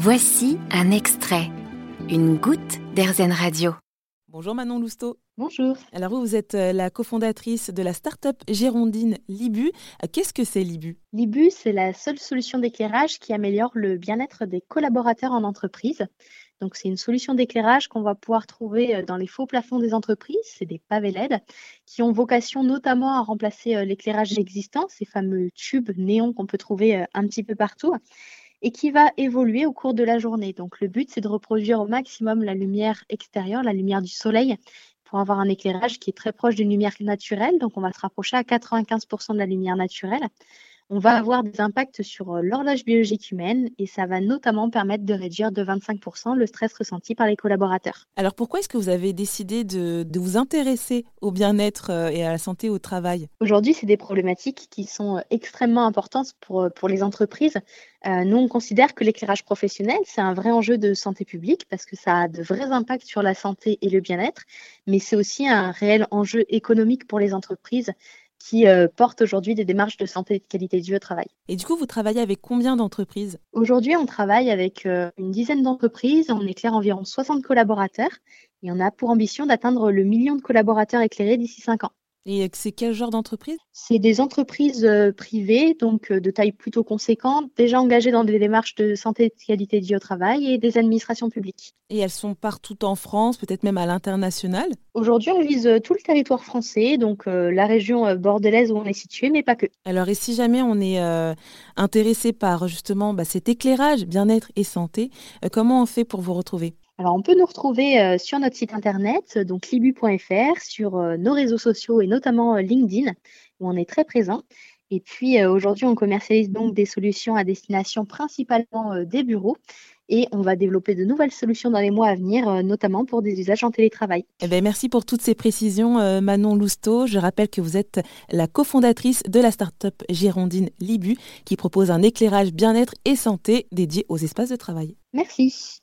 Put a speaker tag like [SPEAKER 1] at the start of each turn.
[SPEAKER 1] Voici un extrait, une goutte d'Airzen Radio.
[SPEAKER 2] Bonjour Manon Lousteau.
[SPEAKER 3] Bonjour.
[SPEAKER 2] Alors vous, vous êtes euh, la cofondatrice de la start-up girondine Libu. Euh, Qu'est-ce que c'est Libu?
[SPEAKER 3] Libu, c'est la seule solution d'éclairage qui améliore le bien-être des collaborateurs en entreprise. Donc c'est une solution d'éclairage qu'on va pouvoir trouver euh, dans les faux plafonds des entreprises, c'est des pavés LED qui ont vocation notamment à remplacer l'éclairage existant, ces fameux tubes néons qu'on peut trouver un petit peu partout et qui va évoluer au cours de la journée. Donc le but, c'est de reproduire au maximum la lumière extérieure, la lumière du soleil, pour avoir un éclairage qui est très proche d'une lumière naturelle. Donc on va se rapprocher à 95% de la lumière naturelle on va avoir des impacts sur euh, l'horloge biologique humaine et ça va notamment permettre de réduire de 25% le stress ressenti par les collaborateurs.
[SPEAKER 2] Alors pourquoi est-ce que vous avez décidé de, vous intéresser au bien-être euh, et à la santé au travail?
[SPEAKER 3] Aujourd'hui, c'est des problématiques qui sont euh, extrêmement importantes pour, pour les entreprises. nous, on considère que l'éclairage professionnel, c'est un vrai enjeu de santé publique parce que ça a de vrais impacts sur la santé et le bien-être, mais c'est aussi un réel enjeu économique pour les entreprises qui euh, portent aujourd'hui des démarches de santé et de qualité de vie au travail.
[SPEAKER 2] Et du coup, vous travaillez avec combien d'entreprises?
[SPEAKER 3] Aujourd'hui, on travaille avec euh, une dizaine d'entreprises. On éclaire environ 60 collaborateurs et on a pour ambition d'atteindre le million de collaborateurs éclairés d'ici 5 ans.
[SPEAKER 2] Et c'est quel genre d'entreprise?
[SPEAKER 3] C'est des entreprises euh, privées, donc euh, de taille plutôt conséquente, déjà engagées dans des démarches de santé et de qualité de vie au travail et des administrations publiques.
[SPEAKER 2] Et elles sont partout en France, peut-être même à l'international?
[SPEAKER 3] Aujourd'hui, on vise euh, tout le territoire français, donc la région bordelaise où on est situé, mais pas que.
[SPEAKER 2] Alors, et si jamais on est intéressé par justement bah, cet éclairage, bien-être et santé, comment on fait pour vous retrouver?
[SPEAKER 3] Alors, on peut nous retrouver euh, sur notre site internet, donc libu.fr, sur euh, nos réseaux sociaux et notamment euh, LinkedIn, où on est très présent. Et puis, aujourd'hui, on commercialise donc des solutions à destination principalement des bureaux. Et on va développer de nouvelles solutions dans les mois à venir, notamment pour des usages en télétravail.
[SPEAKER 2] Eh bien, merci pour toutes ces précisions, Manon Lousteau. Je rappelle que vous êtes la cofondatrice de la start-up girondine Libu, qui propose un éclairage bien-être et santé dédié aux espaces de travail.
[SPEAKER 3] Merci.